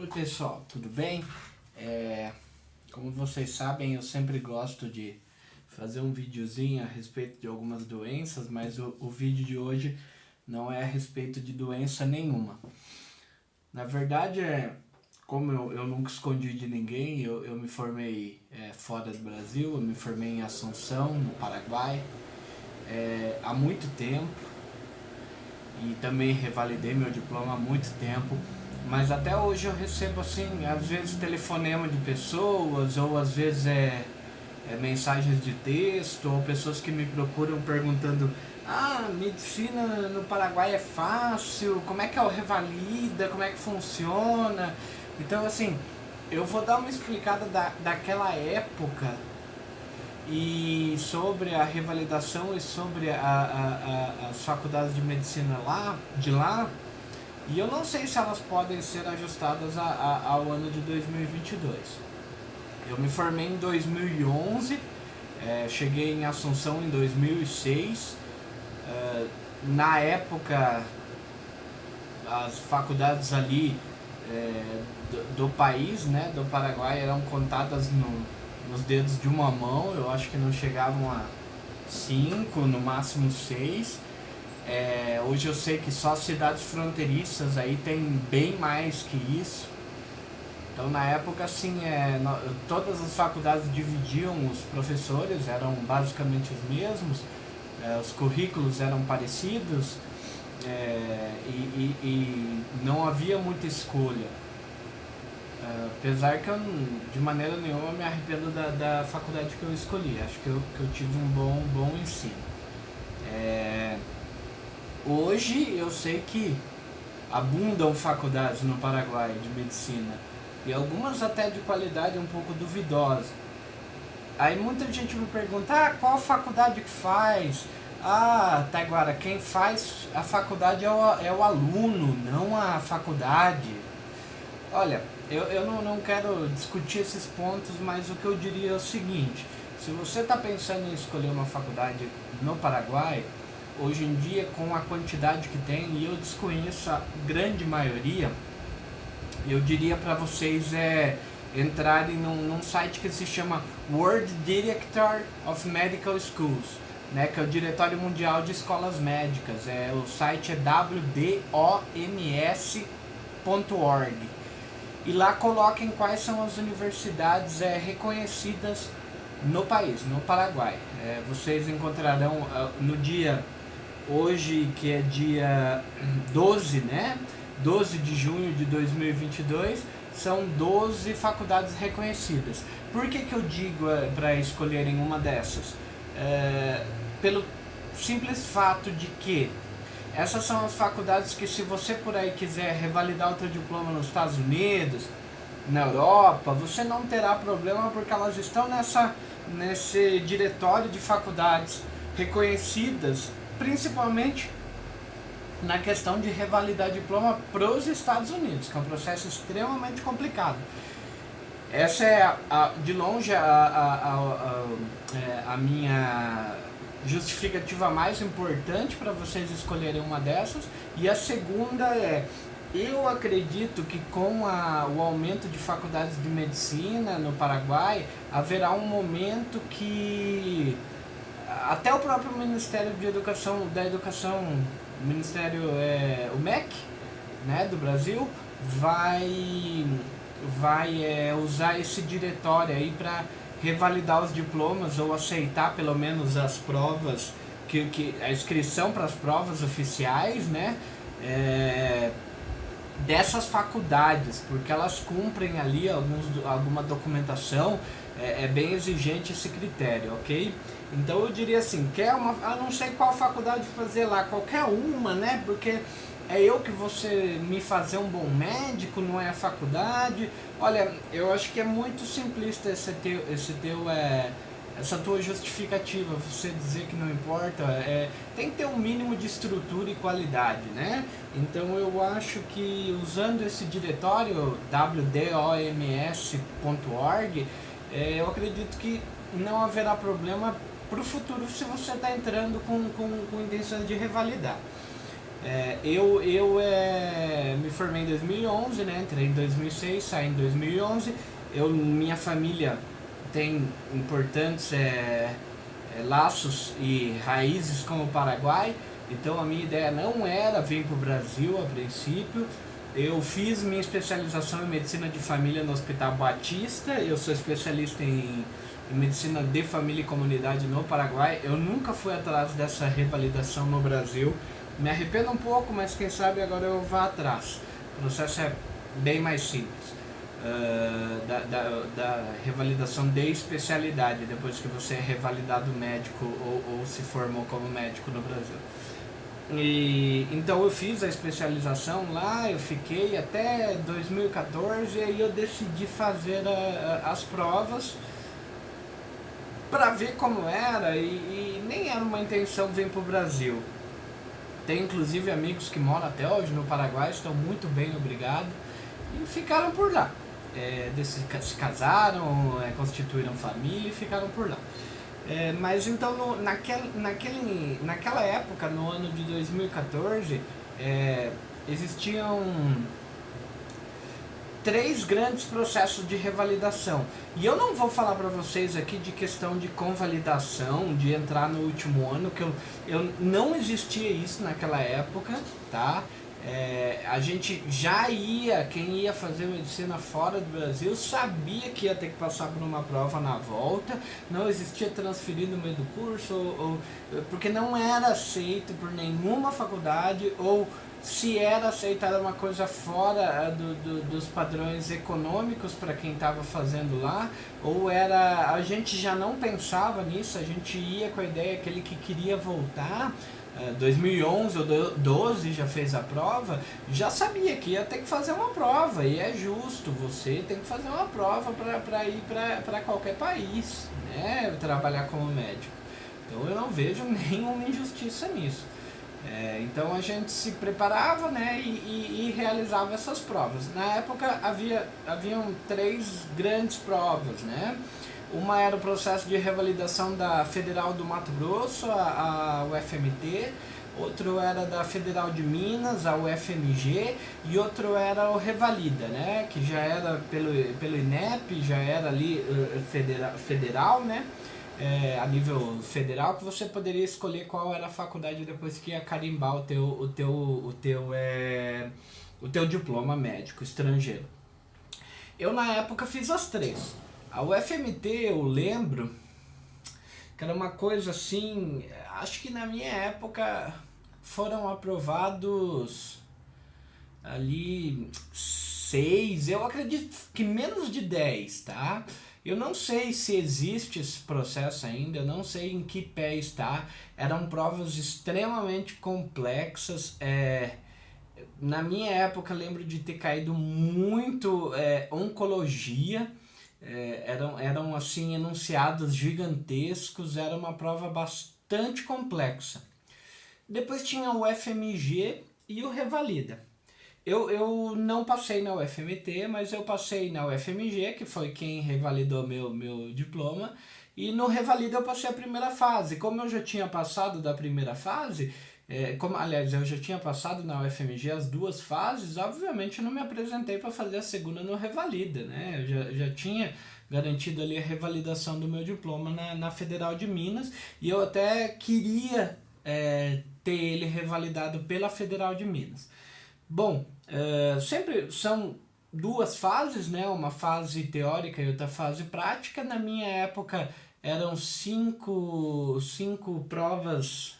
Oi pessoal, tudo bem? É, como vocês sabem, eu sempre gosto de fazer um videozinho a respeito de algumas doenças, mas o, o vídeo de hoje não é a respeito de doença nenhuma. Na verdade, é, como eu, eu nunca escondi de ninguém, eu, eu me formei é, fora do Brasil, eu me formei em Assunção, no Paraguai, é, há muito tempo e também revalidei meu diploma há muito tempo. Mas até hoje eu recebo assim, às vezes telefonema de pessoas, ou às vezes é, é mensagens de texto, ou pessoas que me procuram perguntando ah, medicina no Paraguai é fácil, como é que é o revalida, como é que funciona. Então assim, eu vou dar uma explicada da, daquela época e sobre a revalidação e sobre a, a, a, as faculdades de medicina lá, de lá, e eu não sei se elas podem ser ajustadas a, a, ao ano de 2022. Eu me formei em 2011, é, cheguei em Assunção em 2006. É, na época, as faculdades ali é, do, do, país, né, do Paraguai, eram contadas no, nos dedos de uma mão. Eu acho que não chegavam a cinco, no máximo seis. É, hoje eu sei que só cidades fronteiriças aí tem bem mais que isso. Então na época assim, é, no, todas as faculdades dividiam os professores, eram basicamente os mesmos, é, os currículos eram parecidos é, e, e, e, não havia muita escolha. É, apesar que eu de maneira nenhuma me arrependo da, da faculdade que eu escolhi, acho que eu, que eu tive um bom, bom ensino. É, Hoje eu sei que abundam faculdades no Paraguai de medicina e algumas até de qualidade um pouco duvidosa. Aí muita gente me pergunta, ah, qual faculdade que faz? Ah, Taiguara, quem faz a faculdade é o, é o aluno, não a faculdade. Olha, eu, eu não, não quero discutir esses pontos, mas o que eu diria é o seguinte, se você está pensando em escolher uma faculdade no Paraguai, hoje em dia com a quantidade que tem e eu desconheço a grande maioria, eu diria para vocês é entrarem num, num, site que se chama World Director of Medical Schools, né, que é o Diretório Mundial de Escolas Médicas. É, o site é wdoms.org. E lá coloquem quais são as universidades é, reconhecidas no país, no Paraguai. É, vocês encontrarão uh, no dia hoje que é dia 12, né? 12 de junho de 2022, são 12 faculdades reconhecidas. Por que, que eu digo é, para escolherem uma dessas? É, pelo simples fato de que essas são as faculdades que se você por aí quiser revalidar o seu diploma nos Estados Unidos, na Europa, você não terá problema porque elas estão nessa, nesse diretório de faculdades reconhecidas principalmente na questão de revalidar diploma para os Estados Unidos, que é um processo extremamente complicado. Essa é, a, a, de longe, a, a, é, a, minha justificativa mais importante para vocês escolherem uma dessas. E a segunda é, eu acredito que com o aumento de faculdades de medicina no Paraguai, haverá um momento que até o próprio Ministério de Educação, da Educação, o Ministério, é, o MEC, né, do Brasil, vai, vai é, usar esse diretório aí para revalidar os diplomas ou aceitar pelo menos as provas, que, que a inscrição para as provas oficiais, né, é, dessas faculdades, porque elas cumprem ali alguns, alguma documentação, é, é bem exigente esse critério, ok? Então eu diria assim, quer uma. Eu não sei qual faculdade fazer lá, qualquer uma, né? Porque é eu que você me fazer um bom médico, não é a faculdade. Olha, eu acho que é muito simplista esse teu, esse teu é, essa tua justificativa, você dizer que não importa, é, tem que ter um mínimo de estrutura e qualidade, né? Então eu acho que usando esse diretório wdoms.org, é, eu acredito que não haverá problema para o futuro se você está entrando com, com, com intenção de revalidar. É, eu eu é, me formei em 2011, né? Entrei em 2006, saí em 2011. Eu, minha família tem importantes é, é, laços e raízes com o Paraguai. Então a minha ideia não era vir para o Brasil a princípio. Eu fiz minha especialização em medicina de família no Hospital Batista. Eu sou especialista em, em medicina de família e comunidade no Paraguai. Eu nunca fui atrás dessa revalidação no Brasil. Me arrependo um pouco, mas quem sabe agora eu vá atrás. O processo é bem mais simples. Da, da, da, revalidação de especialidade, depois que você é revalidado médico ou, ou se formou como médico no Brasil. E, então eu fiz a especialização lá, eu fiquei até 2014 e aí eu decidi fazer a, a, as provas para ver como era e, e, nem era uma intenção vir para o Brasil. Tem inclusive amigos que moram até hoje no Paraguai, estão muito bem, obrigado, e ficaram por lá. É, se casaram, é, constituíram família e ficaram por lá. É, mas então no, naquele, naquele, naquela época, no ano de 2014, é, existiam três grandes processos de revalidação. E eu não vou falar para vocês aqui de questão de convalidação, de entrar no último ano, que eu, eu não existia isso naquela época, tá? É, a gente já ia, quem ia fazer medicina fora do Brasil sabia que ia ter que passar por uma prova na volta, não existia transferir no meio do curso, ou, ou, porque não era aceito por nenhuma faculdade, ou se era aceito uma coisa fora é, do, do, dos padrões econômicos para quem estava fazendo lá, ou era a gente já não pensava nisso, a gente ia com a ideia aquele que queria voltar 2011 ou 2012 já fez a prova, já sabia que ia ter que fazer uma prova, e é justo, você tem que fazer uma prova para ir para qualquer país, né? trabalhar como médico. Então eu não vejo nenhuma injustiça nisso. É, então a gente se preparava né, e, e, e, realizava essas provas. Na época havia haviam três grandes provas, né? Uma era o processo de revalidação da Federal do Mato Grosso, a, a UFMT, outro era da Federal de Minas, a UFMG, e outro era o Revalida, né, que já era pelo, pelo INEP, já era ali uh, federal, federal, né, é, a nível federal, que você poderia escolher qual era a faculdade depois que ia carimbar o teu, o teu, o teu, é, o teu diploma médico estrangeiro. Eu na época fiz as três. A UFMT, eu lembro que era uma coisa assim, acho que na minha época foram aprovados ali seis, eu acredito que menos de dez, tá? Eu não sei se existe esse processo ainda, eu não sei em que pé está. Eram provas extremamente complexas. É, na minha época, lembro de ter caído muito é, oncologia é, eram, eram assim enunciados gigantescos, era uma prova bastante complexa. Depois tinha o FMG e o Revalida. Eu, eu não passei na UFMT, mas eu passei na UFMG, que foi quem revalidou meu, meu diploma, e no Revalida eu passei a primeira fase. Como eu já tinha passado da primeira fase, é, como, aliás, eu já tinha passado na UFMG as duas fases, obviamente eu não me apresentei para fazer a segunda no Revalida, né? Eu já, já tinha garantido ali a revalidação do meu diploma na, na Federal de Minas e eu até queria é, ter ele revalidado pela Federal de Minas. Bom, é, sempre são duas fases, né? Uma fase teórica e outra fase prática. Na minha época eram cinco, cinco provas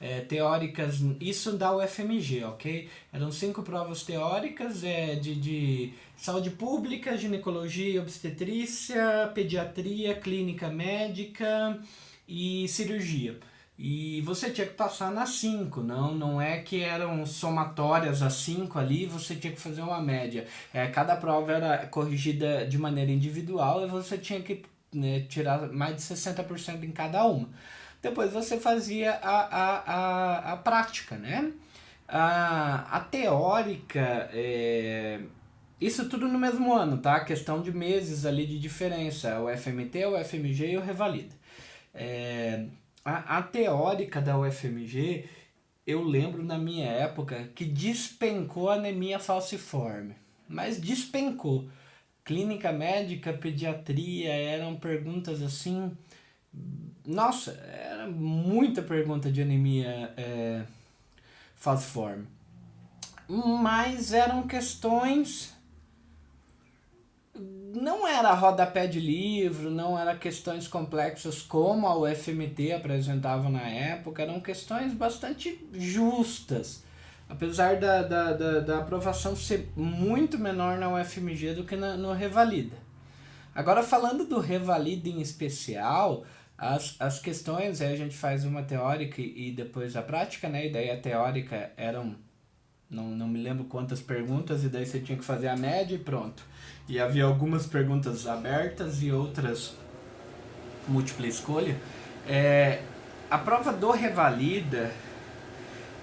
é, teóricas, isso da UFMG, ok? Eram cinco provas teóricas é, de, de saúde pública, ginecologia, obstetrícia, pediatria, clínica médica e cirurgia. E você tinha que passar nas cinco, não, não é que eram somatórias as cinco ali, você tinha que fazer uma média. É, cada prova era corrigida de maneira individual e você tinha que né, tirar mais de 60% em cada uma depois você fazia a, a, a, a prática, né? A, a teórica, é, isso tudo no mesmo ano, tá? Questão de meses ali de diferença, o FMT, o FMG e o Revalida. É, a, a teórica da UFMG, eu lembro na minha época que despencou a anemia falciforme, mas despencou. Clínica médica, pediatria, eram perguntas assim. Nossa, era muita pergunta de anemia é, falciforme. Mas eram questões não era rodapé de livro, não era questões complexas como a UFMT apresentava na época, eram questões bastante justas. Apesar da, da, da, da aprovação ser muito menor na UFMG do que na, no Revalida. Agora, falando do Revalida em especial, as, as questões, aí a gente faz uma teórica e depois a prática, né? E daí a teórica eram, não, não me lembro quantas perguntas, e daí você tinha que fazer a média e pronto e havia algumas perguntas abertas e outras múltipla escolha. É, a prova do Revalida,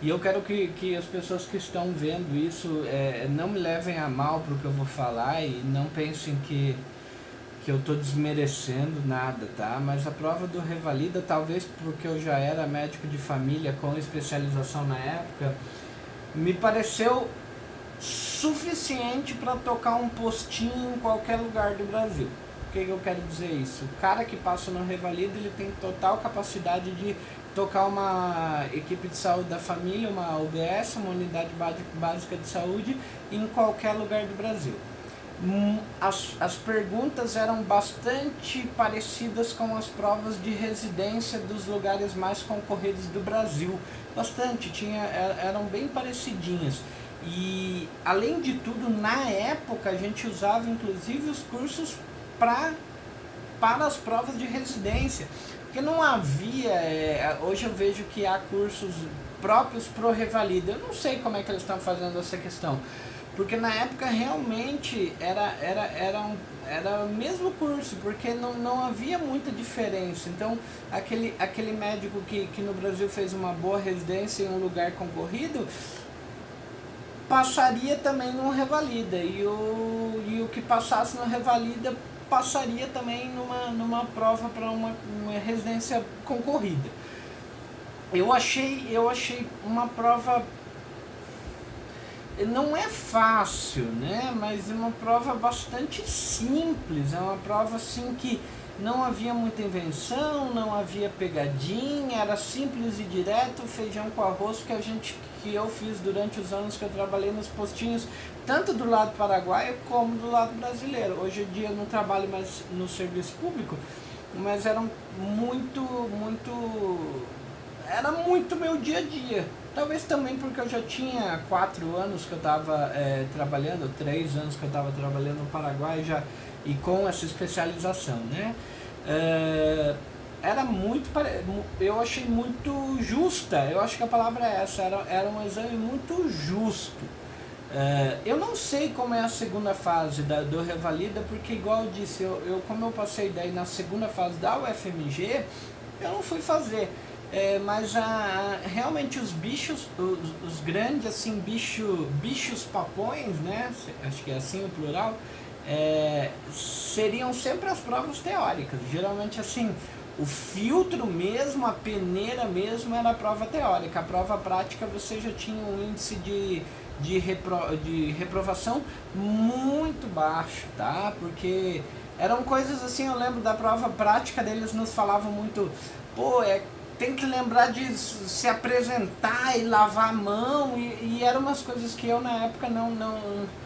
e eu quero que, que as pessoas que estão vendo isso é, não me levem a mal para o que eu vou falar e não pensem que, que eu estou desmerecendo nada, tá? Mas a prova do Revalida, talvez porque eu já era médico de família com especialização na época, me pareceu suficiente para tocar um postinho em qualquer lugar do Brasil. O que, que eu quero dizer isso? O cara que passa no Revalida ele tem total capacidade de tocar uma equipe de saúde da família, uma UBS, uma unidade básica de saúde, em qualquer lugar do Brasil. Hum, as, as perguntas eram bastante parecidas com as provas de residência dos lugares mais concorridos do Brasil. Bastante, tinha, é, eram bem parecidinhas. E além de tudo, na época a gente usava inclusive os cursos pra, para as provas de residência. Porque não havia, é, hoje eu vejo que há cursos próprios pro Revalida. Eu não sei como é que eles estão fazendo essa questão. Porque na época realmente era, era, era, um, era o mesmo curso, porque não, não havia muita diferença. Então, aquele, aquele médico que, que no Brasil fez uma boa residência em um lugar concorrido, passaria também no Revalida e o, e o que passasse no Revalida passaria também numa, numa prova para uma, uma residência concorrida. Eu achei, eu achei uma prova não é fácil, né? Mas é uma prova bastante simples, é uma prova assim que não havia muita invenção, não havia pegadinha, era simples e direto, feijão com arroz que a gente que eu fiz durante os anos que eu trabalhei nos postinhos, tanto do lado paraguaio como do lado brasileiro. Hoje em dia eu não trabalho mais no serviço público, mas era muito, muito. Era muito meu dia a dia. Talvez também porque eu já tinha quatro anos que eu estava é, trabalhando, três anos que eu estava trabalhando no Paraguai já, e com essa especialização, né? É, era muito eu achei muito justa eu acho que a palavra é essa era, era um exame muito justo é, eu não sei como é a segunda fase da, do Revalida porque igual eu disse eu, eu como eu passei daí na segunda fase da UFMG eu não fui fazer é, mas a, a, realmente os bichos os, os, grandes assim bicho, bichos papões né acho que é assim o plural é, seriam sempre as provas teóricas geralmente assim o filtro mesmo, a peneira mesmo era a prova teórica. A prova prática você já tinha um índice de, de, repro, de reprovação muito baixo, tá? Porque eram coisas assim, eu lembro da prova prática deles nos falavam muito, pô, é, tem que lembrar de se apresentar e lavar a mão, e, e eram umas coisas que eu na época não, não,